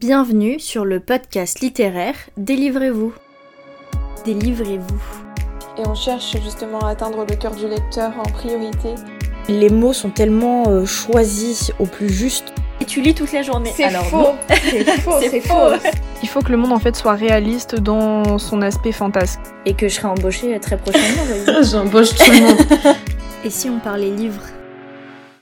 Bienvenue sur le podcast littéraire Délivrez-vous. Délivrez-vous. Et on cherche justement à atteindre le cœur du lecteur en priorité. Les mots sont tellement euh, choisis au plus juste. Et tu lis toute la journée. C'est faux. C'est faux. C'est faux. Il faut que le monde en fait soit réaliste dans son aspect fantasque. Et que je serai embauchée très prochainement. J'embauche tout le monde. Et si on parlait livres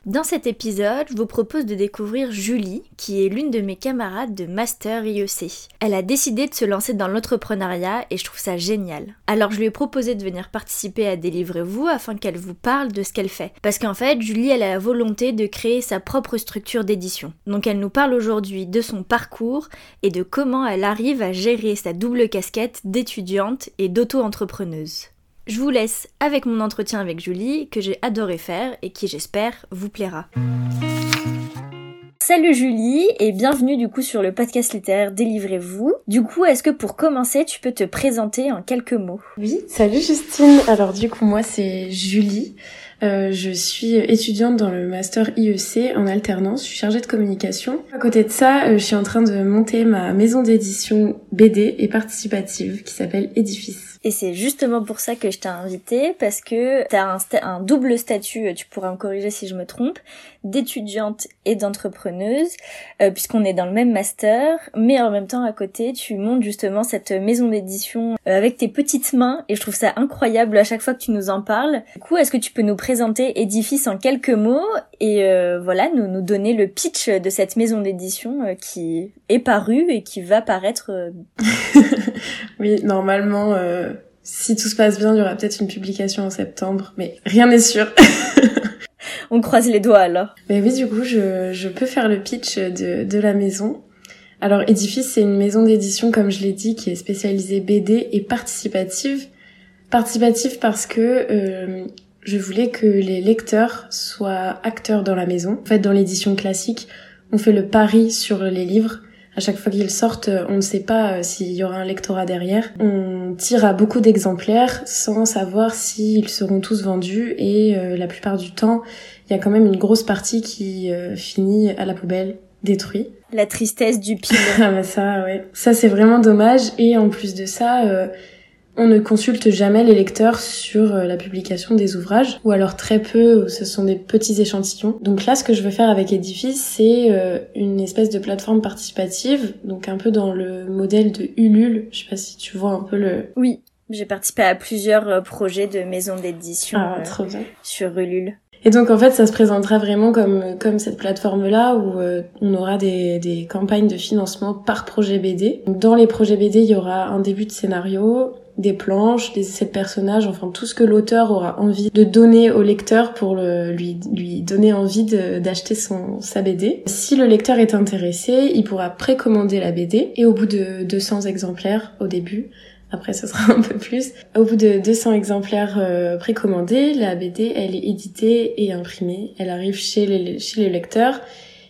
dans cet épisode, je vous propose de découvrir Julie, qui est l'une de mes camarades de Master IEC. Elle a décidé de se lancer dans l'entrepreneuriat et je trouve ça génial. Alors je lui ai proposé de venir participer à Délivrez-vous afin qu'elle vous parle de ce qu'elle fait. Parce qu'en fait, Julie, a la volonté de créer sa propre structure d'édition. Donc elle nous parle aujourd'hui de son parcours et de comment elle arrive à gérer sa double casquette d'étudiante et d'auto-entrepreneuse. Je vous laisse avec mon entretien avec Julie que j'ai adoré faire et qui j'espère vous plaira. Salut Julie et bienvenue du coup sur le podcast littéraire Délivrez-vous. Du coup, est-ce que pour commencer, tu peux te présenter en quelques mots? Oui, salut Justine. Alors du coup, moi c'est Julie. Euh, je suis étudiante dans le master IEC en alternance, je suis chargée de communication. À côté de ça, euh, je suis en train de monter ma maison d'édition BD et participative qui s'appelle Édifice. Et c'est justement pour ça que je t'ai invité, parce que t'as un, un double statut, tu pourras me corriger si je me trompe, d'étudiante et d'entrepreneuse, euh, puisqu'on est dans le même master, mais en même temps à côté, tu montes justement cette maison d'édition euh, avec tes petites mains, et je trouve ça incroyable à chaque fois que tu nous en parles. Du coup, est-ce que tu peux nous présenter Édifice en quelques mots, et euh, voilà, nous, nous donner le pitch de cette maison d'édition qui est parue et qui va paraître... oui, normalement si tout se passe bien, il y aura peut-être une publication en septembre, mais rien n'est sûr. On croise les doigts alors. Mais oui, du coup, je, je peux faire le pitch de, de la maison. Alors, Édifice, c'est une maison d'édition, comme je l'ai dit, qui est spécialisée BD et participative. Participative parce que euh, je voulais que les lecteurs soient acteurs dans la maison. En fait, dans l'édition classique, on fait le pari sur les livres à chaque fois qu'ils sortent, on ne sait pas euh, s'il y aura un lectorat derrière. On tire à beaucoup d'exemplaires sans savoir s'ils seront tous vendus et euh, la plupart du temps, il y a quand même une grosse partie qui euh, finit à la poubelle, détruit. La tristesse du pire. ah bah ça, ouais. Ça c'est vraiment dommage et en plus de ça, on ne consulte jamais les lecteurs sur euh, la publication des ouvrages, ou alors très peu, ce sont des petits échantillons. Donc là, ce que je veux faire avec Edifice, c'est euh, une espèce de plateforme participative, donc un peu dans le modèle de Ulule. Je sais pas si tu vois un peu le... Oui, j'ai participé à plusieurs euh, projets de maisons d'édition ah, sur Ulule. Et donc en fait, ça se présentera vraiment comme comme cette plateforme-là où on aura des, des campagnes de financement par projet BD. dans les projets BD, il y aura un début de scénario, des planches, des essais personnages, enfin tout ce que l'auteur aura envie de donner au lecteur pour lui, lui donner envie d'acheter son sa BD. Si le lecteur est intéressé, il pourra précommander la BD et au bout de 200 exemplaires au début, après ce sera un peu plus, au bout de 200 exemplaires euh, précommandés, la BD elle est éditée et imprimée, elle arrive chez les, chez les lecteurs.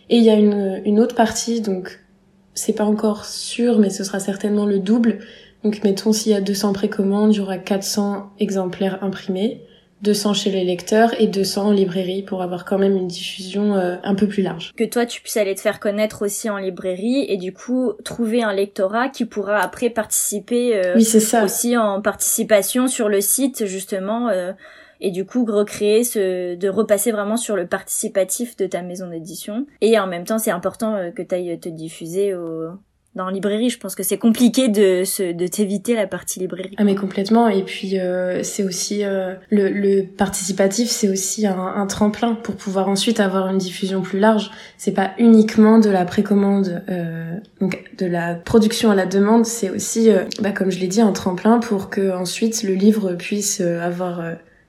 Et il y a une, une autre partie donc c'est pas encore sûr mais ce sera certainement le double donc mettons s'il y a 200 précommandes, il y aura 400 exemplaires imprimés, 200 chez les lecteurs et 200 en librairie pour avoir quand même une diffusion euh, un peu plus large. Que toi tu puisses aller te faire connaître aussi en librairie et du coup trouver un lectorat qui pourra après participer euh, oui, ça. aussi en participation sur le site justement euh, et du coup recréer ce de repasser vraiment sur le participatif de ta maison d'édition et en même temps c'est important que tu ailles te diffuser au dans librairie. Je pense que c'est compliqué de, se, de t'éviter la partie librairie. Ah mais complètement. Et puis euh, c'est aussi euh, le, le, participatif, c'est aussi un, un, tremplin pour pouvoir ensuite avoir une diffusion plus large. C'est pas uniquement de la précommande, euh, donc de la production à la demande. C'est aussi, euh, bah, comme je l'ai dit, un tremplin pour que ensuite le livre puisse euh, avoir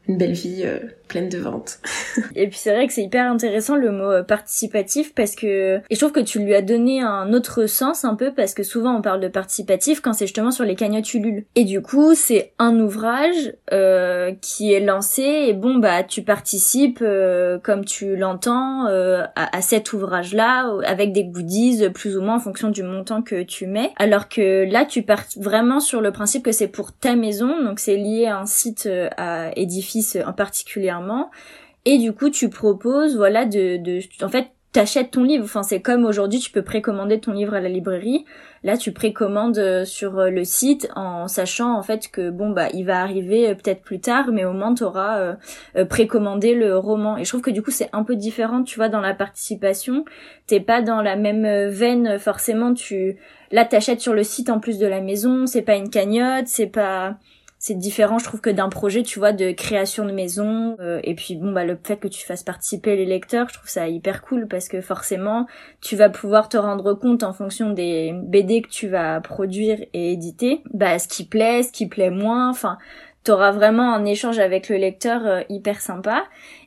une belle vie euh, pleine de ventes. et puis c'est vrai que c'est hyper intéressant le mot euh, participatif parce que et je trouve que tu lui as donné un autre sens un peu parce que souvent on parle de participatif quand c'est justement sur les cagnottes Ulule. Et du coup c'est un ouvrage euh, qui est lancé et bon bah tu participes euh, comme tu l'entends à, à, cet ouvrage là avec des goodies plus ou moins en fonction du montant que tu mets. Alors que là tu pars vraiment sur le principe que c'est pour ta maison donc c'est lié à un site à édifice en Et du coup, tu proposes, voilà, de, de, en fait, t'achètes ton livre. Enfin, c'est comme aujourd'hui, tu peux précommander ton livre à la librairie. Là, tu précommandes euh, sur euh, le site en sachant en fait que bon bah il va arriver euh, peut-être plus tard, mais au moins t'auras précommandé le roman. Et je trouve que du coup c'est un peu différent, tu vois, dans la participation. T'es pas dans la même veine forcément. Tu là t'achètes sur le site en plus de la maison. C'est pas une cagnotte, c'est pas c'est différent je trouve que d'un projet tu vois de création de maison euh, et puis bon bah le fait que tu fasses participer les lecteurs je trouve ça hyper cool parce que forcément tu vas pouvoir te rendre compte en fonction des BD que tu vas produire et éditer bah ce qui plaît ce qui plaît moins enfin t'auras vraiment un échange avec le lecteur euh, hyper sympa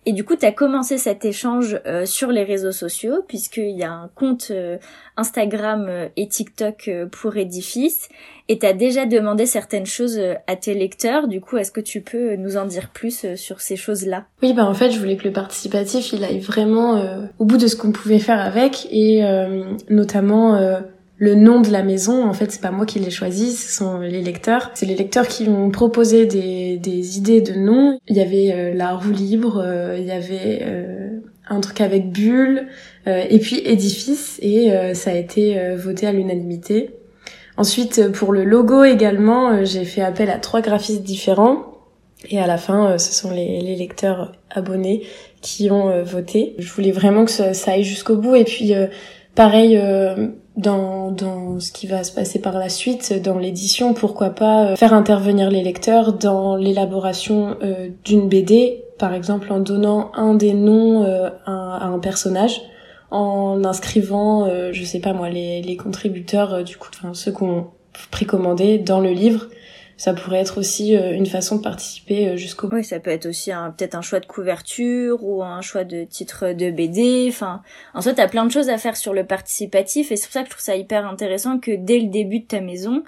et du coup, tu as commencé cet échange euh, sur les réseaux sociaux, puisqu'il y a un compte euh, Instagram euh, et TikTok pour Edifice, et tu as déjà demandé certaines choses à tes lecteurs. Du coup, est-ce que tu peux nous en dire plus sur ces choses-là? Oui, bah en fait, je voulais que le participatif, il aille vraiment au bout de ce qu'on pouvait faire avec, et notamment le nom de la maison, en fait, c'est pas moi qui l'ai choisi, ce sont les lecteurs. C'est les lecteurs qui m'ont proposé des, des, idées de noms. Il y avait euh, la roue libre, euh, il y avait euh, un truc avec bulle, et puis édifice, et ça a été voté à l'unanimité. Ensuite, pour le logo également, j'ai fait appel à trois graphistes différents. Et à la fin, ce sont les, les lecteurs abonnés qui ont voté. Je voulais vraiment que ça, ça aille jusqu'au bout. Et puis, pareil, dans, dans ce qui va se passer par la suite, dans l'édition, pourquoi pas euh, faire intervenir les lecteurs dans l'élaboration euh, d'une BD, par exemple en donnant un des noms euh, à, un personnage, en inscrivant, je sais pas moi, les, les contributeurs, du coup, enfin ceux qu'on précommandé dans le livre ça pourrait être aussi euh, une façon de participer euh, jusqu'au Oui, ça peut être aussi peut-être un choix de couverture ou un choix de titre de BD. Enfin, en soi, t'as plein de choses à faire sur le participatif et c'est pour ça que je trouve ça hyper intéressant que dès le début de ta maison,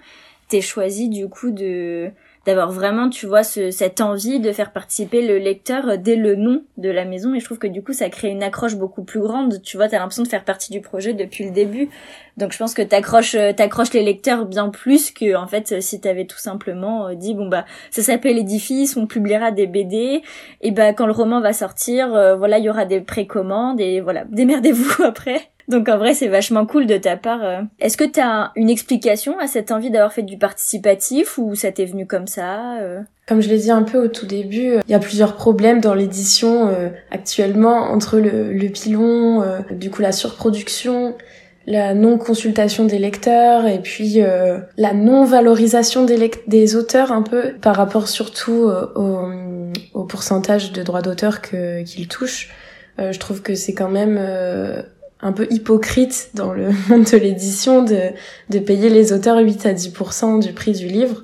t'aies choisi du coup de d'avoir vraiment, tu vois, ce, cette envie de faire participer le lecteur dès le nom de la maison. Et je trouve que du coup, ça crée une accroche beaucoup plus grande. Tu vois, t'as l'impression de faire partie du projet depuis le début. Donc je pense que t'accroches, euh, t'accroches les lecteurs bien plus que, en fait, si t'avais tout simplement euh, dit, bon bah, ça s'appelle Édifice, on publiera des BD, et bah, quand le roman va sortir, euh, voilà, il y aura des précommandes, et voilà, démerdez-vous après. Donc en vrai, c'est vachement cool de ta part. Euh. Est-ce que tu as une explication à cette envie d'avoir fait du participatif ou ça t'est venu comme ça euh? Comme je l'ai dit un peu au tout début, euh, il y a plusieurs problèmes dans l'édition actuellement entre le, pilon, du coup la surproduction, la non-consultation des lecteurs et puis la non-valorisation des, auteurs un peu par rapport surtout au, pourcentage de droits d'auteur qu'ils touchent. je trouve que c'est quand même un peu hypocrite dans le monde de l'édition de, de payer les auteurs 8 à 10% du prix du livre.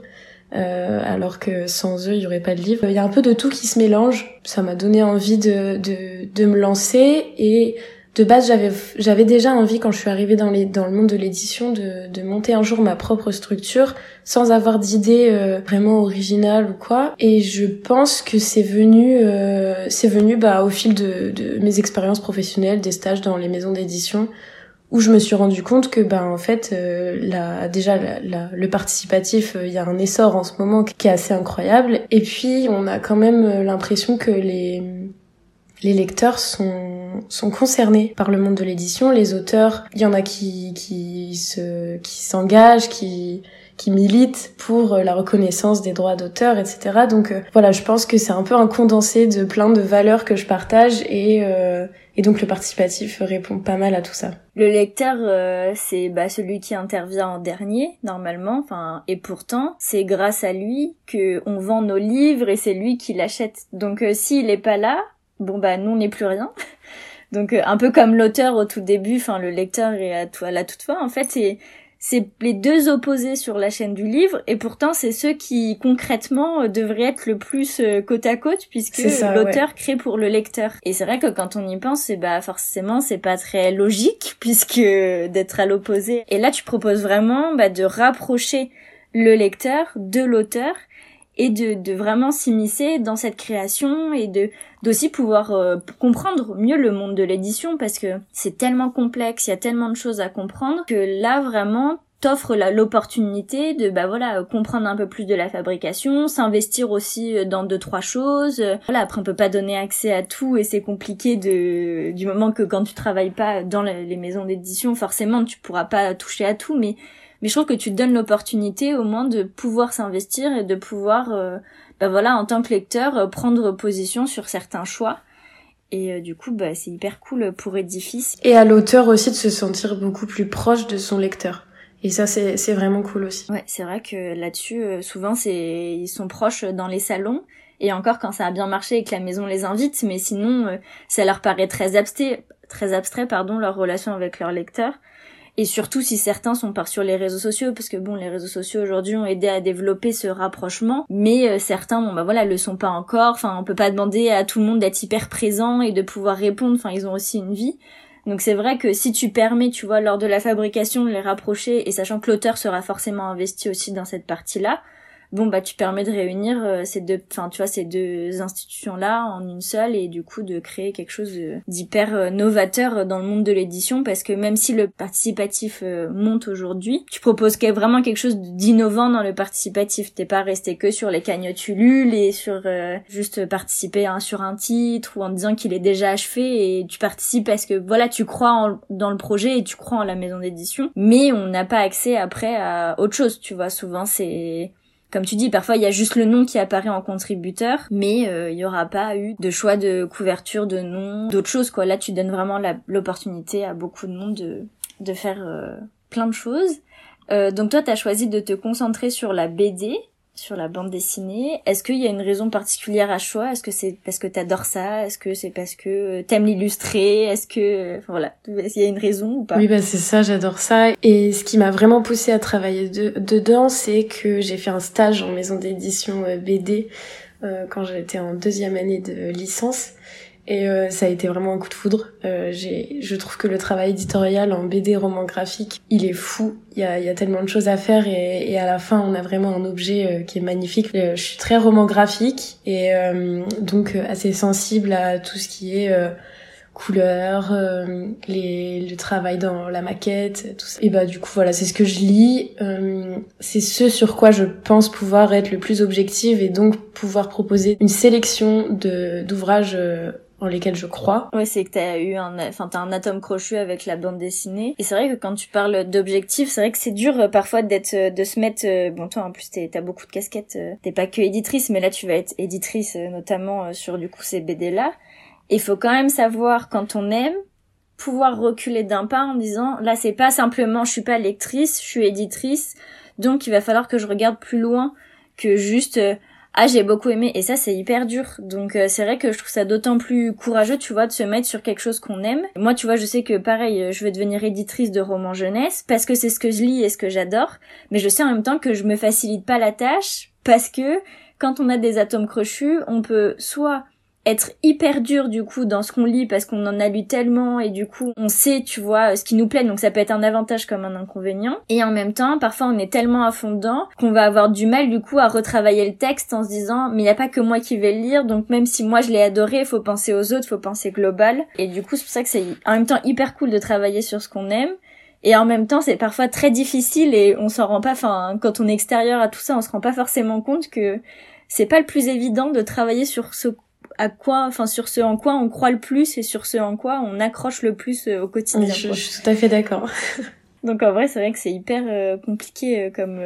Euh, alors que sans eux, il y aurait pas de livre. Il y a un peu de tout qui se mélange. Ça m'a donné envie de, de, de me lancer et de base, j'avais j'avais déjà envie quand je suis arrivée dans les dans le monde de l'édition de de monter un jour ma propre structure sans avoir d'idée euh, vraiment originale ou quoi. Et je pense que c'est venu euh, c'est venu bah au fil de de mes expériences professionnelles, des stages dans les maisons d'édition où je me suis rendu compte que ben en fait euh, déjà le participatif il y a un essor en ce moment qui est assez incroyable et puis on a quand même l'impression que les les lecteurs sont, sont concernés par le monde de l'édition. Les auteurs, il y en a qui, qui se, qui s'engagent, qui, qui militent pour la reconnaissance des droits d'auteur, etc. Donc euh, voilà, je pense que c'est un peu un condensé de plein de valeurs que je partage et, euh, et donc le participatif répond pas mal à tout ça. Le lecteur, euh, c'est bah, celui qui intervient en dernier normalement, enfin et pourtant c'est grâce à lui que on vend nos livres et c'est lui qui l'achète. Donc s'il est pas là, bon bah nous on n'est plus rien. Donc euh, un peu comme l'auteur au tout début, enfin le lecteur est à, à la toute fin. En fait, c'est c'est les deux opposés sur la chaîne du livre et pourtant c'est ceux qui concrètement euh, devraient être le plus euh, côte à côte puisque l'auteur crée pour le lecteur. Et c'est vrai que quand on y pense, bah forcément c'est pas très logique puisque d'être à l'opposé. Et là tu proposes vraiment bah, de rapprocher le lecteur de l'auteur et de, vraiment s'immiscer dans cette création et de d'aussi pouvoir euh, comprendre mieux le monde de l'édition parce que c'est tellement complexe, il y a tellement de choses à comprendre que là vraiment t'offre l'opportunité de bah voilà comprendre un peu plus de la fabrication, s'investir aussi euh, dans deux trois choses. Voilà, après on peut pas donner accès à tout et c'est compliqué de du moment que quand tu travailles pas dans les maisons d'édition, forcément tu pourras pas toucher à tout mais mais je trouve que tu te donnes l'opportunité au moins de pouvoir s'investir et de pouvoir euh, bah voilà en tant que lecteur euh, prendre position sur certains choix. Et du coup, bah, c'est hyper cool pour Edifice. Et à l'auteur aussi de se sentir beaucoup plus proche de son lecteur. Et ça, c'est, c'est vraiment cool aussi. Ouais, c'est vrai que là-dessus, euh, souvent, c'est ils sont proches dans les salons. Et encore quand ça a bien marché et que la maison les invite, mais sinon, euh, ça leur paraît très abstrait, très abstrait, pardon, leur relation avec leur lecteur. Et surtout si certains sont par sur les réseaux sociaux, parce que bon, les réseaux sociaux aujourd'hui ont aidé à développer ce rapprochement, mais euh, certains, bon bah voilà, le sont pas encore. Enfin, on peut pas demander à tout le monde d'être hyper présent et de pouvoir répondre. Enfin, ils ont aussi une vie. Donc c'est vrai que si tu permets, tu vois, lors de la fabrication de les rapprocher et sachant que l'auteur sera forcément investi aussi dans cette partie-là, bon bah tu permets de réunir euh, ces deux enfin tu vois ces deux institutions là en une seule et du coup de créer quelque chose d'hyper euh, novateur dans le monde de l'édition parce que même si le participatif euh, monte aujourd'hui tu proposes vraiment quelque chose d'innovant dans le participatif. T'es pas resté que sur les cagnottes Ulule et sur juste participer hein, sur un titre ou en disant qu'il est déjà achevé et tu participes parce que voilà tu crois dans le projet et tu crois en la maison d'édition mais on n'a pas accès après à autre chose tu vois. Souvent c'est comme tu dis, parfois il y a juste le nom qui apparaît en contributeur, mais euh, il y aura pas eu de choix de couverture, de nom, d'autres choses quoi. Là, tu donnes vraiment l'opportunité à beaucoup de monde de, de faire euh, plein de choses. Euh, donc toi, tu as choisi de te concentrer sur la BD sur la bande dessinée. Est-ce qu'il y a une raison particulière à choix? Est-ce que c'est parce que t'adores ça? Est-ce que c'est parce que t'aimes l'illustrer? Est-ce que voilà, est-ce qu'il y a une raison ou pas? Oui, bah c'est ça, j'adore ça. Et ce qui m'a vraiment poussé à travailler dedans, c'est que j'ai fait un stage en maison d'édition euh, BD euh, quand j'étais en deuxième année de licence. Et euh, ça a été vraiment un coup de foudre. Euh, je trouve que le travail éditorial en BD roman graphique, il est fou. Il y a, y a tellement de choses à faire et, et, à la fin, on a vraiment un objet euh, qui est magnifique. Euh, je suis très roman graphique et donc assez sensible à tout ce qui est couleurs, les, le travail dans la maquette, tout ça. Et bah du coup voilà, c'est ce que je lis. c'est ce sur quoi je pense pouvoir être le plus objective et donc pouvoir proposer une sélection de d'ouvrages en lesquels je crois. Ouais, c'est que t'as eu un, enfin t'as un atome crochu avec la bande dessinée. Et c'est vrai que quand tu parles d'objectifs, c'est vrai que c'est dur euh, parfois d'être, euh, de se mettre. Euh, bon, toi en plus t'as beaucoup de casquettes. T'es pas que éditrice, mais là tu vas être éditrice notamment sur du coup ces BD là. Il faut quand même savoir quand on aime pouvoir reculer d'un pas en disant là c'est pas simplement je suis pas lectrice, je suis éditrice, donc il va falloir que je regarde plus loin que juste ah j'ai beaucoup aimé. Et ça c'est hyper dur. Donc euh, c'est vrai que je trouve ça d'autant plus courageux tu vois de se mettre sur quelque chose qu'on aime. Moi tu vois je sais que pareil euh, je vais devenir éditrice de romans jeunesse parce que c'est ce que je lis et ce que j'adore. Mais je sais en même temps que je me facilite pas la tâche parce que quand on a des atomes crochus on peut soit être hyper dur du coup dans ce qu'on lit parce qu'on en a lu tellement et du coup on sait tu vois ce qui nous plaît. Donc ça peut être un avantage comme un inconvénient. Et en même temps parfois on est tellement à qu'on va avoir du mal du coup à retravailler le texte en se disant mais il y a pas que moi qui vais le lire. Donc même si moi je l'ai adoré faut penser aux autres faut penser global. Et du coup c'est pour ça que c'est en même temps hyper cool de travailler sur ce qu'on aime. Et en même temps c'est parfois très difficile et on s'en rend pas enfin quand on est extérieur à tout ça on se rend pas forcément compte que c'est pas le plus évident de travailler sur ce à quoi, enfin sur ce en quoi on croit le plus et sur ce en quoi on accroche le plus euh, au quotidien. je, suis tout à fait d'accord. Donc en vrai, c'est vrai que c'est hyper euh, compliqué euh, comme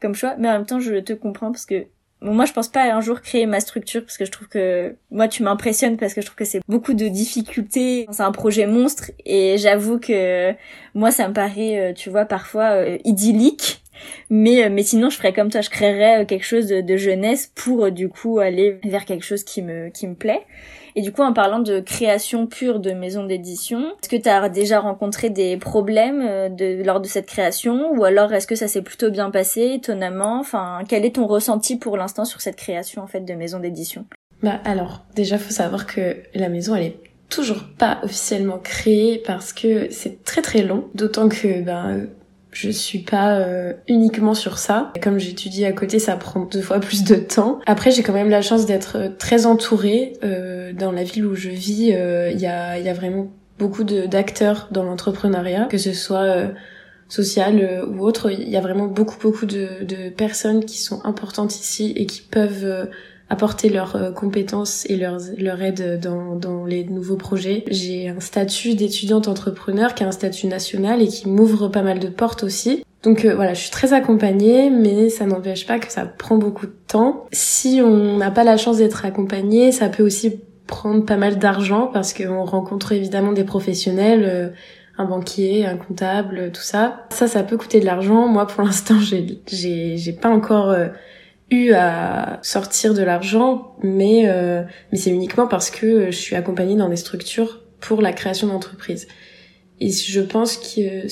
comme choix, mais en même temps, je te comprends parce que moi, je pense pas un jour créer ma structure parce que je trouve que moi, tu m'impressionnes parce que je trouve que c'est beaucoup de difficultés. C'est un projet monstre et j'avoue que moi, ça me paraît, tu vois, parfois idyllique mais, euh, mais sinon, je ferais comme toi, je créerais euh, quelque chose de, de jeunesse pour euh, du coup aller vers quelque chose qui me, qui me plaît. Et du coup, en parlant de création pure de maison d'édition, est-ce que tu as déjà rencontré des problèmes de, lors de cette création? Ou alors est-ce que ça s'est plutôt bien passé, étonnamment? Enfin, quel est ton ressenti pour l'instant sur cette création en fait de maison d'édition? Bah alors, déjà faut savoir que la maison elle est toujours pas officiellement créée parce que c'est très très long, d'autant que ben je suis pas euh, uniquement sur ça. Comme j'étudie à côté, ça prend deux fois plus de temps. Après, j'ai quand même la chance d'être euh, très entourée. Euh, dans la ville où je vis, il y, a, y a vraiment beaucoup d'acteurs dans l'entrepreneuriat, que ce soit sociales ou autres. Il y a vraiment beaucoup beaucoup de, de personnes qui sont importantes ici et qui peuvent apporter leurs euh, compétences et leur, aide dans, dans les nouveaux projets. J'ai un statut d'étudiante entrepreneur qui est un statut national et qui m'ouvre pas mal de portes aussi. Donc euh, voilà, je suis très accompagnée, mais ça n'empêche pas que ça prend beaucoup de temps. Si on n'a pas la chance d'être accompagné, ça peut aussi prendre pas mal d'argent parce qu'on rencontre évidemment des professionnels, euh, un banquier, un comptable, tout ça. Ça, ça peut coûter de l'argent. Moi, pour l'instant, j'ai, j'ai, j'ai pas encore eu à sortir de l'argent, mais euh, mais c'est uniquement parce que je suis accompagnée dans des structures pour la création d'entreprises. Et je pense que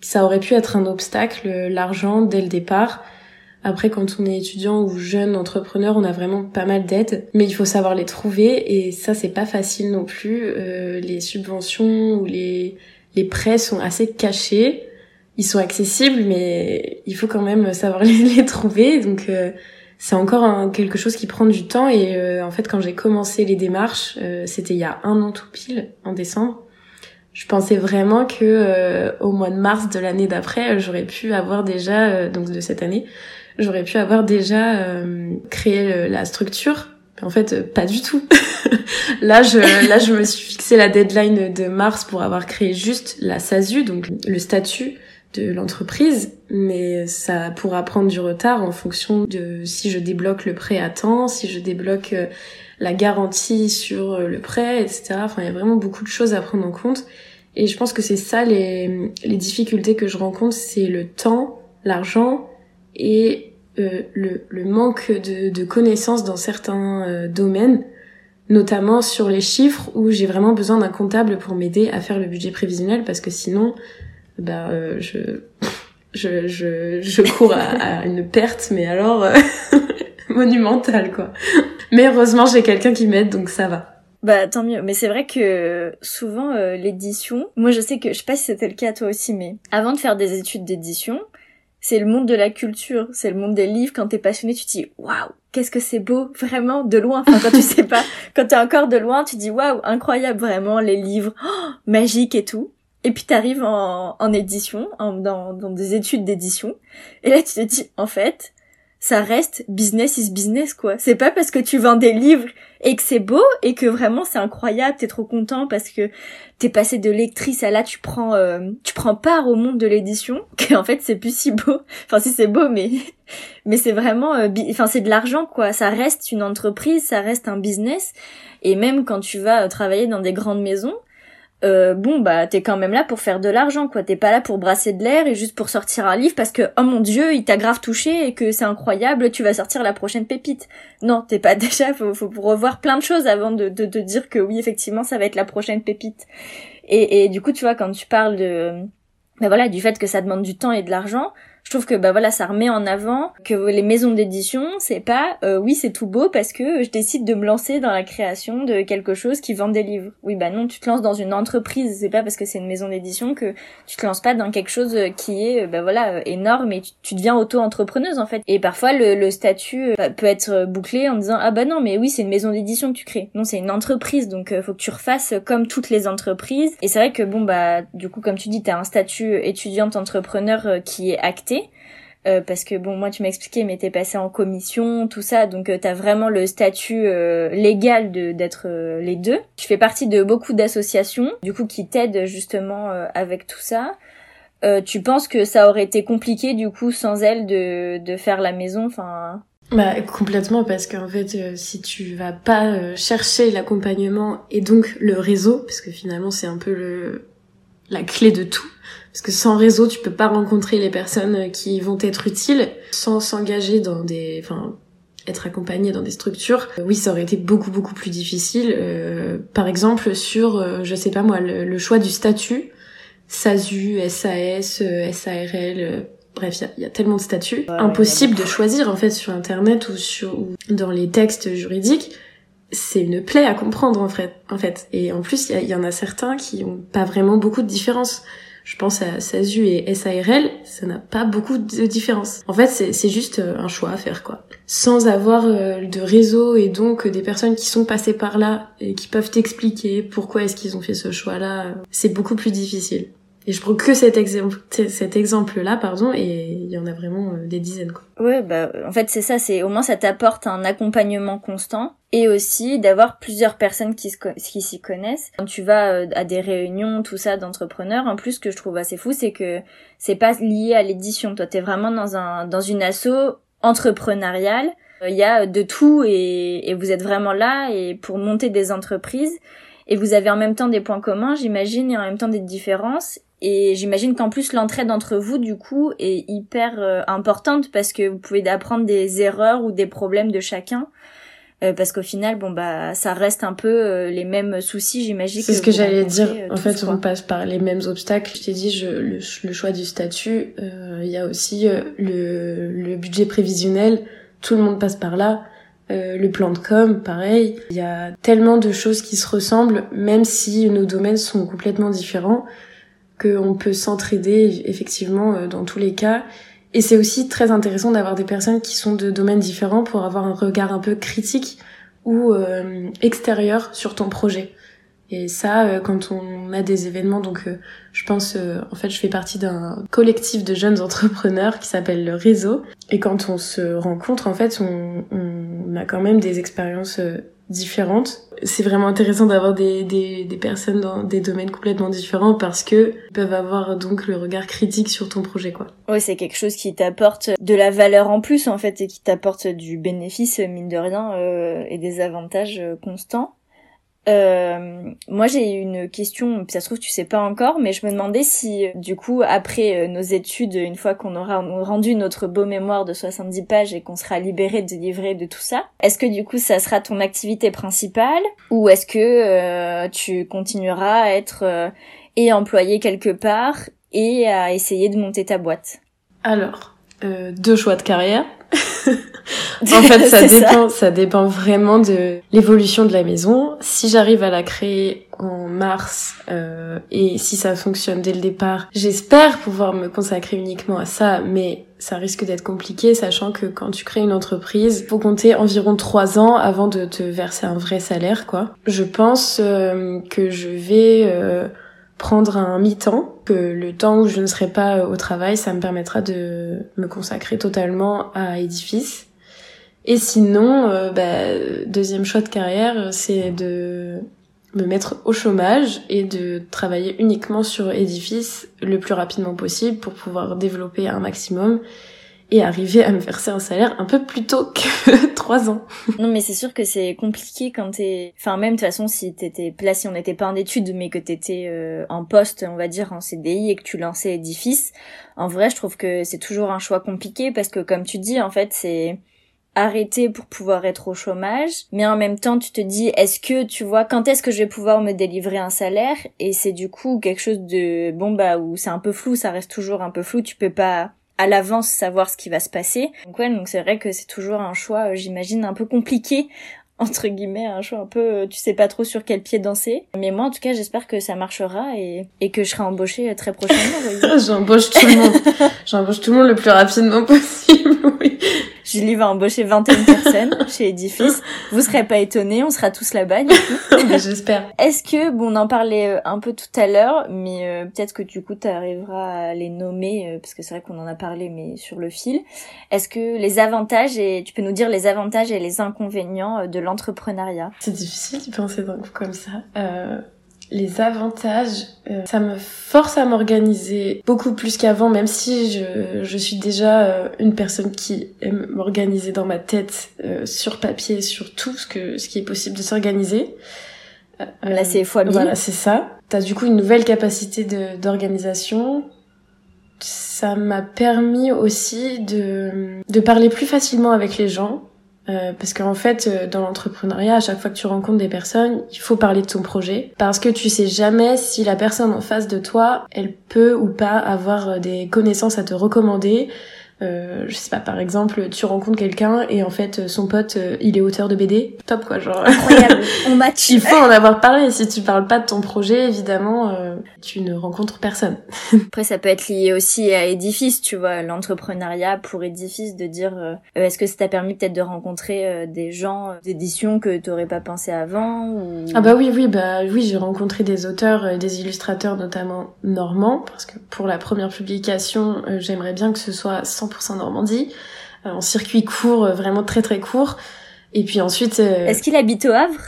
ça aurait pu être un obstacle, l'argent dès le départ. Après, quand on est étudiant ou jeune entrepreneur, on a vraiment pas mal d'aides, mais il faut savoir les trouver et ça c'est pas facile non plus. Euh, les subventions ou les les prêts sont assez cachés ils sont accessibles, mais il faut quand même savoir les, trouver. Donc euh, c'est encore quelque chose qui prend du temps. Et euh, en fait, quand j'ai commencé les démarches, euh, c'était il y a un an tout pile, en décembre. Je pensais vraiment que au mois de mars de l'année d'après, j'aurais pu avoir déjà, donc de cette année, j'aurais pu avoir déjà créé la structure. En fait, pas du tout. là, je, là, je me suis fixé la deadline de mars pour avoir créé juste la SASU, donc le statut de l'entreprise, mais ça pourra prendre du retard en fonction de si je débloque le prêt à temps, si je débloque euh, la garantie sur euh, le prêt, etc. Enfin, il y a vraiment beaucoup de choses à prendre en compte. Et je pense que c'est ça les, les difficultés que je rencontre, c'est le temps, l'argent et euh, le, le, manque de, de connaissances dans certains domaines, notamment sur les chiffres où j'ai vraiment besoin d'un comptable pour m'aider à faire le budget prévisionnel parce que sinon ben euh, je, je, je, je cours à, une perte, mais alors euh, monumentale quoi. Mais heureusement j'ai quelqu'un qui m'aide, donc ça va. Bah tant mieux, mais c'est vrai que souvent euh, l'édition, moi je sais que je sais pas si c'était le cas à toi aussi, mais avant de faire des études d'édition, c'est le monde de la culture, c'est le monde des livres. Quand t'es passionné, tu te dis waouh, qu'est-ce que c'est beau, vraiment de loin. Enfin quand tu sais pas, quand t'es encore de loin, tu dis waouh, incroyable vraiment les livres, oh, magiques et tout. Et puis t'arrives en, en édition, en, dans, dans des études d'édition, et là tu te dis, en fait, ça reste business is business quoi. C'est pas parce que tu vends des livres et que c'est beau et que vraiment c'est incroyable, t'es trop content parce que t'es passé de lectrice à là tu prends euh, tu prends part au monde de l'édition qu'en fait c'est plus si beau. Enfin si c'est beau mais mais c'est vraiment euh, enfin c'est de l'argent quoi. Ça reste une entreprise, ça reste un business et même quand tu vas travailler dans des grandes maisons, euh, bon bah t'es quand même là pour faire de l'argent quoi. T'es pas là pour brasser de l'air et juste pour sortir un livre parce que oh mon dieu il t'a grave touché et que c'est incroyable tu vas sortir la prochaine pépite. Non t'es pas déjà faut, faut revoir plein de choses avant de, de, de dire que oui effectivement ça va être la prochaine pépite. Et, et du coup tu vois quand tu parles de bah voilà du fait que ça demande du temps et de l'argent je trouve que bah voilà ça remet en avant que les maisons d'édition c'est pas euh, oui c'est tout beau parce que je décide de me lancer dans la création de quelque chose qui vend des livres. Oui bah non tu te lances dans une entreprise. C'est pas parce que c'est une maison d'édition que tu te lances pas dans quelque chose qui est bah voilà énorme et tu, deviens auto-entrepreneuse en fait. Et parfois le, le statut euh, peut être bouclé en disant ah bah non mais oui c'est une maison d'édition que tu crées. Non c'est une entreprise donc euh, faut que tu refasses comme toutes les entreprises. Et c'est vrai que bon bah du coup comme tu dis t'as un statut étudiante entrepreneur qui est acté euh, parce que bon moi tu m'as expliqué mais t'es passé en commission tout ça donc euh, t'as vraiment le statut euh, légal de d'être les deux. Tu fais partie de beaucoup d'associations du coup qui t'aident justement avec tout ça. Tu penses que ça aurait été compliqué du coup sans elle de de faire la maison enfin bah complètement parce qu'en fait si tu vas pas chercher l'accompagnement et donc le réseau parce que finalement c'est un peu le la clé de tout parce que sans réseau, tu peux pas rencontrer les personnes qui vont être utiles sans s'engager dans des, enfin, être accompagné dans des structures. Euh, oui, ça aurait été beaucoup beaucoup plus difficile. Euh, par exemple, sur, euh, je sais pas moi, le, choix du statut, SASU, SAS, SARL. Bref, il y, a tellement de statuts. Impossible de choisir en fait sur internet ou sur ou dans les textes juridiques c'est une plaie à comprendre en fait. En fait. Et en plus, il y, y, en a certains qui ont pas vraiment beaucoup de différence je pense à SASU et SARL, ça n'a pas beaucoup de différence. En fait, c'est juste euh, un choix à faire, quoi. Sans avoir euh, de réseau et donc des personnes qui sont passées par là et qui peuvent t'expliquer pourquoi est-ce qu'ils ont fait ce choix-là, c'est beaucoup plus difficile. Et je prends que cet exemple, cet exemple-là, pardon, et il y en a vraiment euh, des dizaines. Quoi. Ouais, bah en fait c'est ça, c'est au moins ça t'apporte un accompagnement constant et aussi d'avoir plusieurs personnes qui qui s'y connaissent. Quand tu vas euh, à des réunions, tout ça d'entrepreneurs, en plus ce que je trouve assez fou, c'est que c'est pas lié à l'édition. Toi, t'es vraiment dans un dans une asso entrepreneuriale. Il y a de tout et, et vous êtes vraiment là et pour monter des entreprises et vous avez en même temps des points communs, j'imagine, et en même temps des différences. Et j'imagine qu'en plus l'entraide entre vous du coup est hyper euh, importante parce que vous pouvez apprendre des erreurs ou des problèmes de chacun. Euh, parce qu'au final, bon bah, ça reste un peu euh, les mêmes soucis, j'imagine. C'est ce que j'allais dire. en fait, on passe par les mêmes obstacles. Je t'ai dit, je, le, choix du statut. Il y a aussi le, le budget prévisionnel. Tout le monde passe par là. le plan de com, pareil. Il y a tellement de choses qui se ressemblent, même si nos domaines sont complètement différents qu'on peut s'entraider effectivement euh, dans tous les cas. Et c'est aussi très intéressant d'avoir des personnes qui sont de domaines différents pour avoir un regard un peu critique ou euh, extérieur sur ton projet. Et ça, euh, quand on a des événements, donc je pense, en fait, je fais partie d'un collectif de jeunes entrepreneurs qui s'appelle le Réseau. Et quand on se rencontre, en fait, on, on a quand même des expériences différentes. C'est vraiment intéressant d'avoir des, des, des, personnes dans des domaines complètement différents parce que peuvent avoir donc le regard critique sur ton projet quoi. Oui, c'est quelque chose qui t'apporte de la valeur en plus en fait et qui t'apporte du bénéfice mine de rien euh, et des avantages euh, constants. Euh, moi j'ai une question, ça se trouve tu sais pas encore, mais je me demandais si du coup après euh, nos études, une fois qu'on aura rendu notre beau mémoire de 70 pages et qu'on sera libéré de livrer de tout ça, est-ce que du coup ça sera ton activité principale ou est-ce que euh, tu continueras à être et employé quelque part et à essayer de monter ta boîte? Alors, deux choix de carrière. en fait, ça dépend, ça. dépend vraiment de l'évolution de la maison. Si j'arrive à la créer en mars euh, et si ça fonctionne dès le départ, j'espère pouvoir me consacrer uniquement à ça, mais ça risque d'être compliqué, sachant que quand tu crées une entreprise, faut compter environ trois ans avant de te verser un vrai salaire, quoi. Je pense euh, que je vais euh, prendre un mi-temps, que le temps où je ne serai pas au travail, ça me permettra de me consacrer totalement à Edifice. Et sinon, euh, bah, deuxième choix de carrière, c'est de me mettre au chômage et de travailler uniquement sur Edifice le plus rapidement possible pour pouvoir développer un maximum et arriver à me verser un salaire un peu plus tôt que trois ans. Non, mais c'est sûr que c'est compliqué quand t'es, enfin même de toute façon si t'étais placé, on n'était pas en études, mais que t'étais euh, en poste, on va dire en CDI et que tu lançais édifice. En vrai, je trouve que c'est toujours un choix compliqué parce que comme tu dis, en fait, c'est arrêter pour pouvoir être au chômage, mais en même temps tu te dis est-ce que tu vois quand est-ce que je vais pouvoir me délivrer un salaire? Et c'est du coup quelque chose de bon bah où c'est un peu flou, ça reste toujours un peu flou, tu peux pas à l'avance savoir ce qui va se passer. Donc ouais, donc c'est vrai que c'est toujours un choix, euh, j'imagine, un peu compliqué entre guillemets un choix un peu euh, tu sais pas trop sur quel pied danser. Mais moi en tout cas j'espère que ça marchera et, et que je serai embauchée euh, très prochainement j'embauche tout le monde. J'embauche tout le monde le plus rapidement possible oui Julie va embaucher 21 personnes chez Edifice. Vous serez pas étonnés, on sera tous là-bas du coup. J'espère. Est-ce que, bon, on en parlait euh, un peu tout à l'heure, mais euh, peut-être que du coup tu arriveras à les nommer, euh, parce que c'est vrai qu'on en a parlé, mais sur le fil. Est-ce que les avantages, et tu peux nous dire les avantages et les inconvénients de l'entrepreneuriat? C'est difficile de penser comme ça. Euh les avantages, euh, ça me force à m'organiser beaucoup plus qu'avant, même si je, je suis déjà euh, une personne qui aime m'organiser dans ma tête, euh, sur papier, sur tout ce, que, ce qui est possible de s'organiser. Là, c'est fois Voilà, c'est ça. T'as du coup une nouvelle capacité d'organisation. Ça m'a permis aussi de, de parler plus facilement avec les gens euh, parce qu'en fait, euh, dans l'entrepreneuriat, à chaque fois que tu rencontres des personnes, il faut parler de ton projet. Parce que tu sais jamais si la personne en face de toi, elle peut ou pas avoir euh, des connaissances à te recommander, euh, je sais pas, par exemple, tu rencontres quelqu'un et en fait son pote euh, il est auteur de BD, top quoi, genre. Incroyable, on match. Il faut en avoir parlé. Si tu parles pas de ton projet, évidemment, euh, tu ne rencontres personne. Après, ça peut être lié aussi à Edifice, tu vois, l'entrepreneuriat pour Edifice, de dire euh, est-ce que ça t'a permis peut-être de rencontrer des gens d'édition que t'aurais pas pensé avant ou... Ah bah oui, oui, bah oui, j'ai rencontré des auteurs, des illustrateurs notamment normands, parce que pour la première publication, j'aimerais bien que ce soit 100% Normandie, euh, en circuit court, euh, vraiment très très court. Et puis ensuite. Euh, Est-ce qu'il habite au Havre?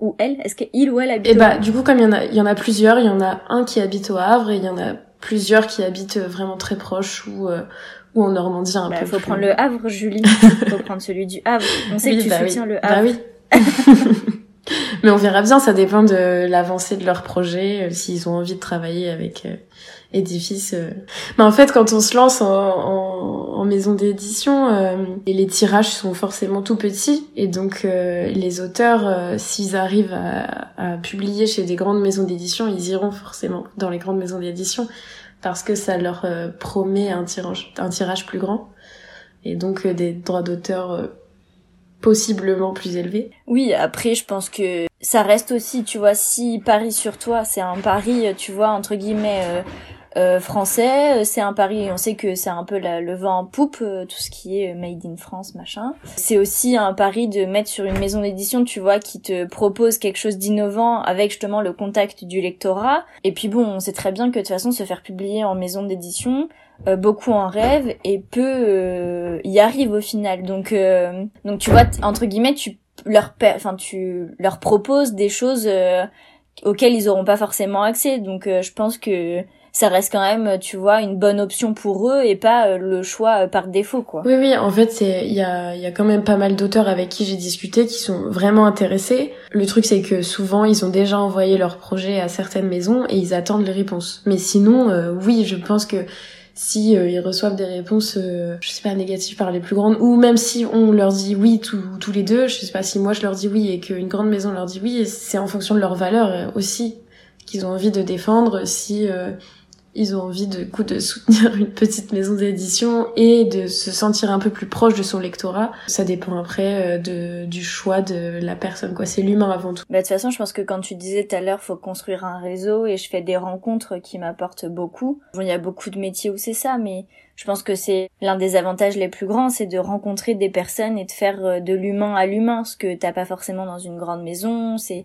Ou elle? Est-ce qu'il ou elle habite Et bah du coup comme il y en a, il y en a plusieurs. Il y en a un qui habite au Havre et il y en a plusieurs qui habitent vraiment très proches ou ou en Normandie un bah, peu. Faut prendre le Havre, Julie. faut prendre celui du Havre. On sait que tu bah soutiens le Havre. Bah oui. Mais on verra bien, ça dépend de l'avancée de leur projet, s'ils ont envie de travailler avec édifice. Euh. Mais en fait, quand on se lance en, en, en maison d'édition, euh, les tirages sont forcément tout petits, et donc euh, les auteurs, euh, s'ils arrivent à, à, publier chez des grandes maisons d'édition, ils iront forcément dans les grandes maisons d'édition parce que ça leur promet un tirage, un tirage plus grand, et donc des droits d'auteur possiblement plus élevés. Oui, après, je pense que ça reste aussi, tu vois, si pari sur toi, c'est un pari, tu vois, entre guillemets, euh, euh, français. Euh, c'est un pari, on sait que c'est un peu la, le vent en poupe, euh, tout ce qui est made in France, machin. C'est aussi un pari de mettre sur une maison d'édition, tu vois, qui te propose quelque chose d'innovant avec justement le contact du lectorat. Et puis bon, on sait très bien que de toute façon, se faire publier en maison d'édition, beaucoup en rêvent et peu y arrivent au final. Donc, donc tu vois, entre guillemets, tu leur, enfin, tu leur proposes des choses auxquelles ils auront pas forcément accès. Donc, je pense que ça reste quand même, tu vois, une bonne option pour eux et pas euh, le choix euh, par défaut, quoi. Oui, oui, en fait, c'est, il y a, y a quand même pas mal d'auteurs avec qui j'ai discuté qui sont vraiment intéressés. Le truc, c'est que souvent, ils ont déjà envoyé leur projet à certaines maisons et ils attendent les réponses. Mais sinon, euh, oui, je pense que si ils reçoivent des réponses je sais pas négatives par les plus grandes ou même si on leur dit oui tous les deux je sais pas si moi je leur dis oui et qu'une grande maison leur dit oui c'est en fonction de leurs valeurs aussi qu'ils ont envie de défendre si ils ont envie de coup de soutenir une petite maison d'édition et de se sentir un peu plus proche de son lectorat. Ça dépend après euh, de, du choix de la personne, quoi. C'est l'humain avant tout. Bah, de toute façon, je pense que quand tu disais tout à l'heure, faut construire un réseau et je fais des rencontres qui m'apportent beaucoup. Bon, il y a beaucoup de métiers où c'est ça, mais je pense que c'est l'un des avantages les plus grands, c'est de rencontrer des personnes et de faire euh, de l'humain à l'humain, ce que t'as pas forcément dans une grande maison. C'est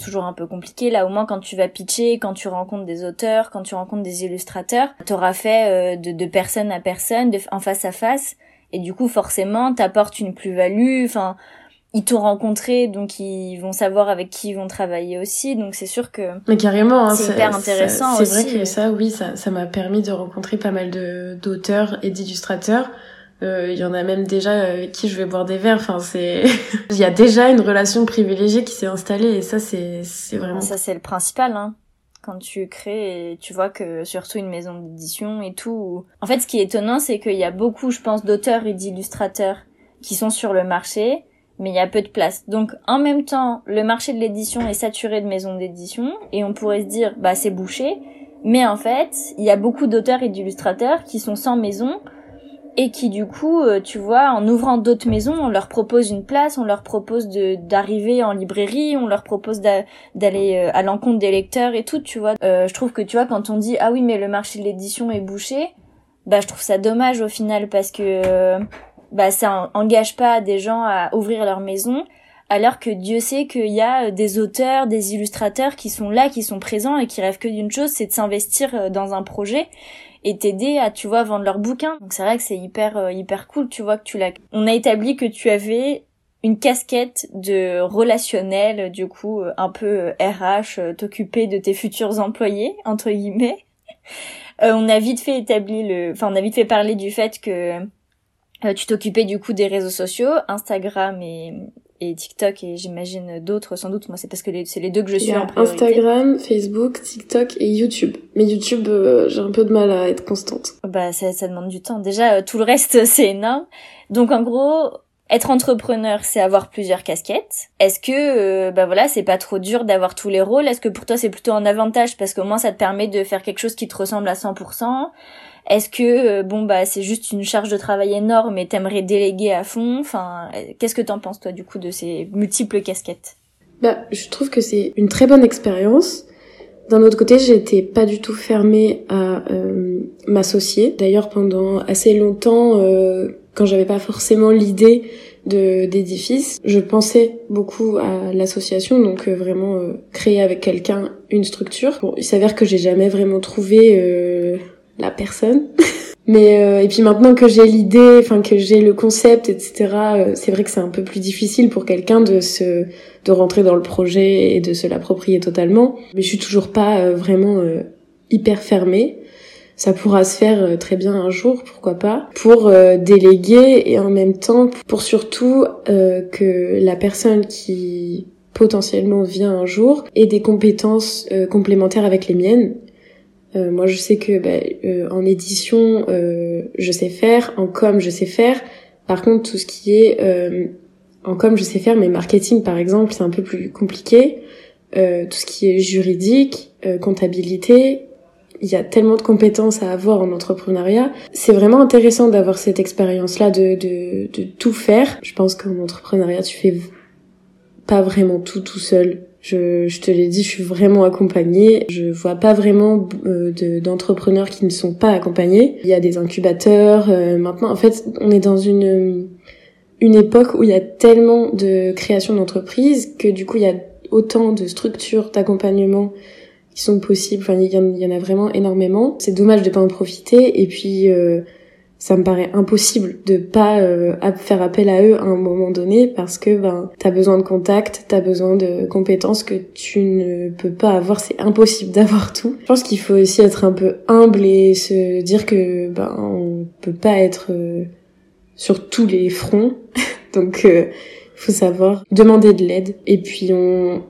toujours un peu compliqué. Là, au moins, quand tu vas pitcher, quand tu rencontres des auteurs, quand tu rencontres des illustrateurs, t'auras fait euh, de, de, personne à personne, de, en face à face, et du coup, forcément, t'apportes une plus-value. Enfin, ils t'ont rencontré, donc ils vont savoir avec qui ils vont travailler aussi. Donc c'est sûr que mais carrément, hein, c'est hyper intéressant. C'est vrai que ça, oui, ça, ça m'a permis de rencontrer pas mal de d'auteurs et d'illustrateurs il euh, y en a même déjà avec qui je vais boire des verres. Enfin, c'est, il y a déjà une relation privilégiée qui s'est installée et ça, c'est, c'est vraiment. Ça, c'est le principal, hein. Quand tu crées, et tu vois que surtout une maison d'édition et tout. En fait, ce qui est étonnant, c'est qu'il y a beaucoup, je pense, d'auteurs et d'illustrateurs qui sont sur le marché, mais il y a peu de place. Donc, en même temps, le marché de l'édition est saturé de maisons d'édition et on pourrait se dire, bah, c'est bouché. Mais en fait, il y a beaucoup d'auteurs et d'illustrateurs qui sont sans maison et qui du coup, euh, tu vois, en ouvrant d'autres maisons, on leur propose une place, on leur propose d'arriver en librairie, on leur propose d'aller euh, à l'encontre des lecteurs et tout, tu vois. Euh, je trouve que tu vois quand on dit ah oui mais le marché de l'édition est bouché, bah je trouve ça dommage au final parce que bah ça engage pas des gens à ouvrir leur maison alors que Dieu sait qu'il y a des auteurs, des illustrateurs qui sont là, qui sont présents et qui rêvent que d'une chose, c'est de s'investir dans un projet et t'aider à tu vois vendre leurs bouquins. Donc c'est vrai que c'est hyper euh, hyper cool, tu vois que tu l'as. On a établi que tu avais une casquette de relationnel, du coup euh, un peu RH, euh, t'occuper de tes futurs employés entre guillemets. on a vite fait établir le, enfin on a vite fait parler du fait que tu t'occupais du coup des réseaux sociaux, Instagram et, et TikTok et j'imagine d'autres sans doute. Moi, c'est parce que c'est les deux que je suis en priorité. Instagram, Facebook, TikTok et YouTube. Mais YouTube, euh, j'ai un peu de mal à être constante. Bah, ça, ça demande du temps. Déjà, euh, tout le reste, c'est énorme. Donc, en gros, être entrepreneur, c'est avoir plusieurs casquettes. Est-ce que, euh, bah voilà, c'est pas trop dur d'avoir tous les rôles? Est-ce que pour toi c'est plutôt un avantage? Parce qu'au moins ça te permet de faire quelque chose qui te ressemble à 100% Est-ce que, euh, bon bah c'est juste une charge de travail énorme et t'aimerais déléguer à fond? Enfin, qu'est-ce que t'en penses toi du coup de ces multiples casquettes? Bah, je trouve que c'est une très bonne expérience. D'un autre côté, j'étais pas du tout fermée à euh, m'associer. D'ailleurs, pendant assez longtemps, euh, quand j'avais pas forcément l'idée de d'édifice, je pensais beaucoup à l'association, donc euh, vraiment euh, créer avec quelqu'un une structure. Bon, il s'avère que j'ai jamais vraiment trouvé euh, la personne. Mais et puis maintenant que j'ai l'idée, enfin que j'ai le concept, etc. c'est vrai que c'est un peu plus difficile pour quelqu'un de se de rentrer dans le projet et de se l'approprier totalement. Mais je suis toujours pas vraiment hyper fermée ça pourra se faire euh, très bien un jour, pourquoi pas, pour euh, déléguer et en même temps pour surtout euh, que la personne qui potentiellement vient un jour ait des compétences complémentaires avec les miennes. Moi, je sais que bah, en édition, je sais faire, en com, je sais faire. Par contre, tout ce qui est en com, je sais faire, mais marketing, par exemple, c'est un peu plus compliqué. tout ce qui est juridique, comptabilité, il y a tellement de compétences à avoir en entrepreneuriat. C'est vraiment intéressant d'avoir cette expérience-là de, de, de tout faire. Je pense qu'en entrepreneuriat, tu fais pas vraiment tout tout seul. Je, je te l'ai dit, je suis vraiment accompagnée. Je vois pas vraiment euh, d'entrepreneurs qui ne sont pas accompagnés. Il y a des incubateurs. Euh, maintenant, en fait, on est dans une une époque où il y a tellement de création d'entreprises que du coup, il y a autant de structures d'accompagnement qui sont possibles. Enfin, il y, en, a vraiment énormément. C'est dommage de pas en profiter. Et puis, euh, ça me paraît impossible de pas euh, faire appel à eux à un moment donné parce que ben t'as besoin de contacts, t'as besoin de compétences que tu ne peux pas avoir. C'est impossible d'avoir tout. Je pense qu'il faut aussi être un peu humble et se dire que ben on peut pas être euh, sur tous les fronts. Donc il faut savoir demander de l'aide. Et puis on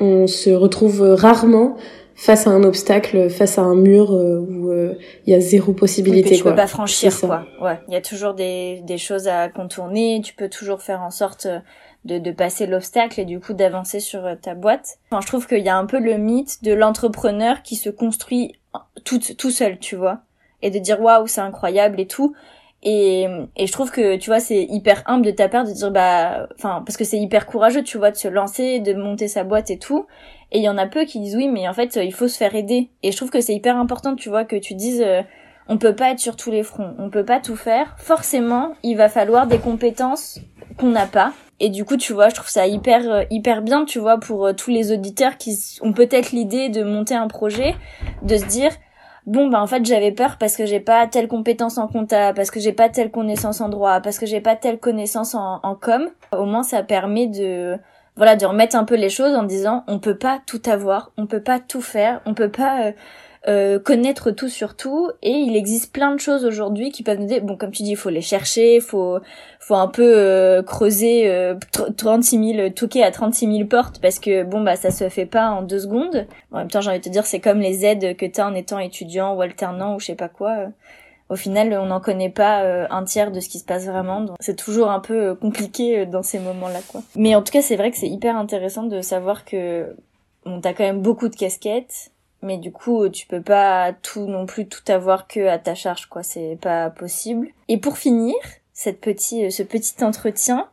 on se retrouve rarement face à un obstacle, face à un mur euh, où euh, il y a zéro possibilité. Oui, tu peux pas franchir quoi. Ouais, il y a toujours des, des choses à contourner. Tu peux toujours faire en sorte de, de passer l'obstacle et du coup d'avancer sur euh, ta boîte. Enfin, je trouve qu'il y a un peu le mythe de l'entrepreneur qui se construit tout, tout seul, tu vois, et de dire waouh c'est incroyable et tout. Et, et je trouve que tu vois c'est hyper humble de ta part de dire bah enfin parce que c'est hyper courageux tu vois de se lancer de monter sa boîte et tout et il y en a peu qui disent oui mais en fait il faut se faire aider. Et je trouve que c'est hyper important tu vois que tu dises euh, on peut pas être sur tous les fronts. On peut pas tout faire. Forcément il va falloir des compétences qu'on n'a pas. Et du coup tu vois je trouve ça hyper euh, hyper bien tu vois pour euh, tous les auditeurs qui ont peut-être l'idée de monter un projet de se dire bon bah en fait j'avais peur parce que j'ai pas telle compétence en compta, parce que j'ai pas telle connaissance en droit, parce que j'ai pas telle connaissance en, en com. Au moins ça permet de voilà de remettre un peu les choses en disant on peut pas tout avoir, on peut pas tout faire, on peut pas euh, euh, connaître tout sur tout. Et il existe plein de choses aujourd'hui qui peuvent nous dire bon comme tu dis il faut les chercher faut faut un peu euh, creuser euh, 36 000 toquer à 36 000 portes parce que bon bah ça se fait pas en deux secondes. En même temps j'ai envie de te dire c'est comme les aides que t'as en étant étudiant ou alternant ou je sais pas quoi au final on n'en connaît pas euh, un tiers de ce qui se passe vraiment. Donc c'est toujours un peu compliqué dans ces moments là quoi. Mais en tout cas c'est vrai que c'est hyper intéressant de savoir que t'as quand même beaucoup de casquettes mais du coup tu peux pas tout non plus tout avoir que à ta charge quoi. C'est pas possible. Et pour finir cette petit ce petit entretien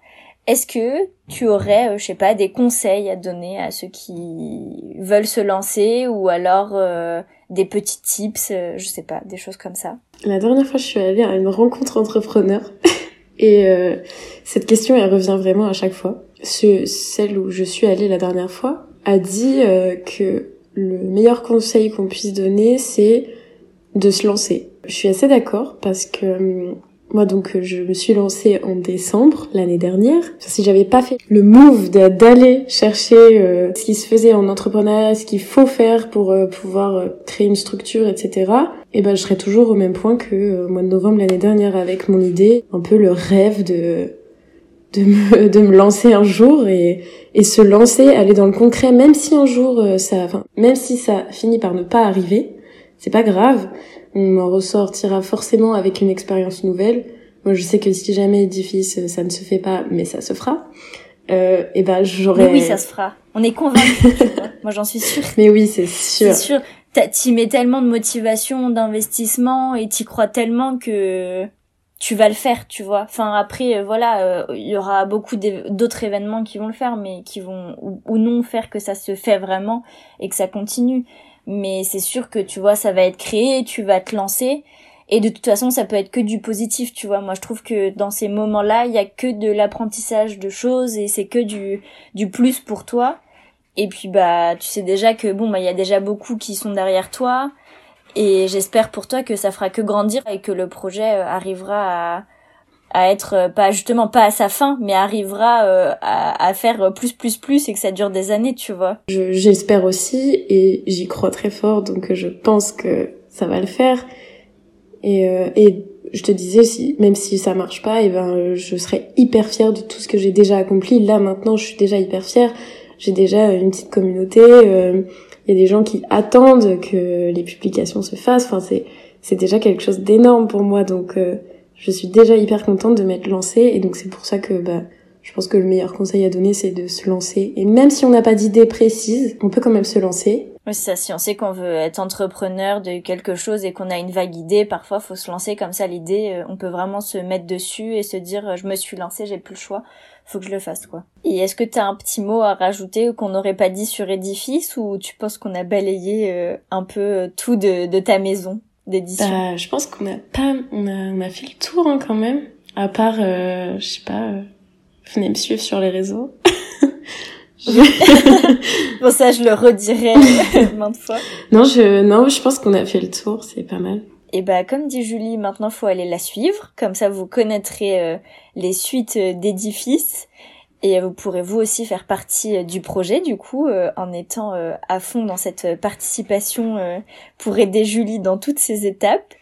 est-ce que tu aurais euh, je sais pas des conseils à donner à ceux qui veulent se lancer ou alors euh, des petits tips euh, je sais pas des choses comme ça. La dernière fois je suis allée à une rencontre entrepreneur. Et cette question elle revient vraiment à chaque fois. Ce, celle où je suis allée la dernière fois a dit que le meilleur conseil qu'on puisse donner, c'est de se lancer. Je suis assez d'accord parce que hum, moi donc je me suis lancée en décembre l'année dernière. Si j'avais pas fait le move d'aller chercher euh, ce qui se faisait en entrepreneuriat, ce qu'il faut faire pour euh, pouvoir euh, créer une structure, etc. Et eh ben je serais toujours au même point que au mois de novembre l'année dernière avec mon idée, un peu le rêve de de me, de me lancer un jour et, et se lancer, aller dans le concret, même si un jour euh, ça, même si ça finit par ne pas arriver, c'est pas grave. On en ressortira forcément avec une expérience nouvelle. moi je sais que si jamais édifice ça ne se fait pas, mais ça se fera. Euh, et ben j'aurais. oui, ça se fera. On est convaincus. moi j'en suis sûre. Mais oui, c'est sûr. C'est sûr. T'y mets tellement de motivation, d'investissement et t'y crois tellement que tu vas le faire, tu vois. Enfin après, euh, voilà, euh, il y aura beaucoup d'autres événements qui vont le faire, mais qui vont ou, non faire que ça se fait vraiment et que ça continue. Mais c'est sûr que tu vois, ça va être créé, tu vas te lancer. Et de toute façon, ça peut être que du positif, tu vois. Moi, je trouve que dans ces moments-là, il y a que de l'apprentissage de choses et c'est que du du plus pour toi. Et puis bah, tu sais déjà que bon, bah il y a déjà beaucoup qui sont derrière toi et j'espère pour toi que ça fera que grandir et que le projet euh, arrivera à, à être euh, pas justement pas à sa fin, mais arrivera euh, à, à, faire plus plus plus et que ça dure des années, tu vois. J'espère aussi et j'y crois très fort, donc je pense que ça va le faire. Et, et je te disais, si même si ça marche pas, et eh ben je serai hyper fière de tout ce que j'ai déjà accompli. Là maintenant, je suis déjà hyper fière. J'ai déjà une petite communauté il y a des gens qui attendent que les publications se fassent. Enfin, c'est c'est déjà quelque chose d'énorme pour moi. Donc, euh, je suis déjà hyper contente de m'être lancée. Et donc, c'est pour ça que bah, je pense que le meilleur conseil à donner, c'est de se lancer. Et même si on n'a pas d'idée précise, on peut quand même se lancer. Oui, c'est ça. Si on sait qu'on veut être entrepreneur de quelque chose et qu'on a une vague idée, parfois, faut se lancer comme ça. L'idée, euh, on peut vraiment se mettre dessus et se dire, je me suis lancé, j'ai plus le choix faut que je le fasse quoi. Et est-ce que tu as un petit mot à rajouter qu'on n'aurait pas dit sur édifice ou tu penses qu'on a balayé euh, un peu euh, tout de ta maison? D'édition bah, Je pense qu'on a pas, on a, on a fait le tour hein, quand même. À part, euh, je sais pas, euh, venez me suivre sur les réseaux. bon ça je le redirai maintes fois. Non je non je pense qu'on a fait le tour c'est pas mal. Et bah comme dit Julie, maintenant faut aller la suivre, comme ça vous connaîtrez euh, les suites euh, d'édifices et vous pourrez vous aussi faire partie euh, du projet du coup en étant à fond dans cette participation pour aider Julie dans toutes ces étapes.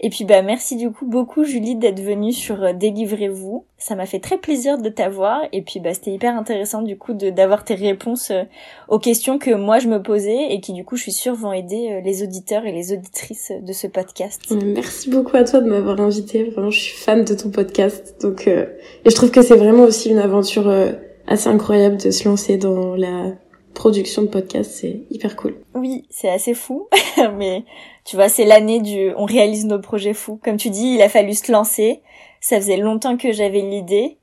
Et puis bah merci du coup beaucoup Julie d'être venue sur euh, Délivrez-vous. Ça m'a fait très plaisir de t'avoir et puis bah c'était hyper intéressant du coup d'avoir tes réponses euh, aux questions que moi je me posais et qui du coup je suis sûre vont aider euh, les auditeurs et les auditrices de ce podcast. Merci beaucoup à toi de m'avoir invité. Vraiment je suis fan de ton podcast donc et je trouve que c'est vraiment aussi une aventure assez incroyable de se lancer dans la production de podcast, c'est hyper cool. Oui, c'est assez fou, mais tu vois, c'est l'année du on réalise nos projets fous. Comme tu dis, il a fallu se lancer. Ça faisait longtemps que j'avais l'idée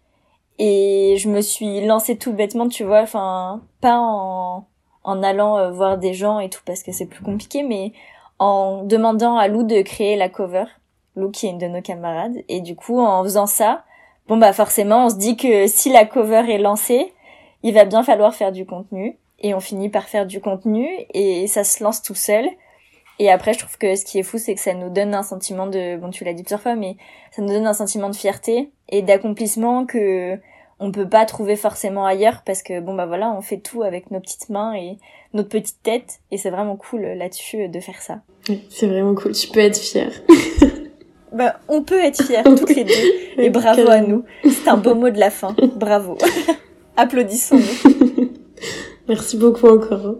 et je me suis lancée tout bêtement, tu vois, enfin pas en en allant euh, voir des gens et tout parce que c'est plus compliqué, mais en demandant à Lou de créer la cover. Lou qui est une de nos camarades et du coup en faisant ça, bon bah forcément on se dit que si la cover est lancée, il va bien falloir faire du contenu et on finit par faire du contenu et ça se lance tout seul. Et après, je trouve que ce qui est fou, c'est que ça nous donne un sentiment de, bon, tu l'as dit plusieurs fois, mais ça nous donne un sentiment de fierté et d'accomplissement que on peut pas trouver forcément ailleurs parce que bon bah voilà, on fait tout avec nos petites mains et notre petite tête et c'est vraiment cool là-dessus de faire ça. c'est vraiment cool. Tu peux être fière. bah, on peut être fiers toutes les deux et bravo à nous. C'est un beau mot de la fin. Bravo. Applaudissons-nous. Merci beaucoup encore.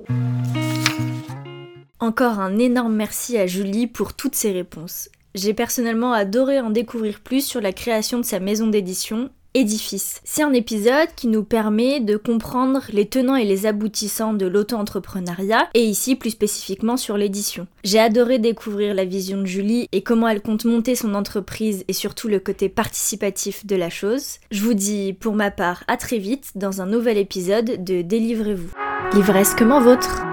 Encore un énorme merci à Julie pour toutes ses réponses. J'ai personnellement adoré en découvrir plus sur la création de sa maison d'édition Édifice. C'est un épisode qui nous permet de comprendre les tenants et les aboutissants de l'auto-entrepreneuriat et ici plus spécifiquement sur l'édition. J'ai adoré découvrir la vision de Julie et comment elle compte monter son entreprise et surtout le côté participatif de la chose. Je vous dis pour ma part à très vite dans un nouvel épisode de Délivrez-vous. Livresque comment vôtre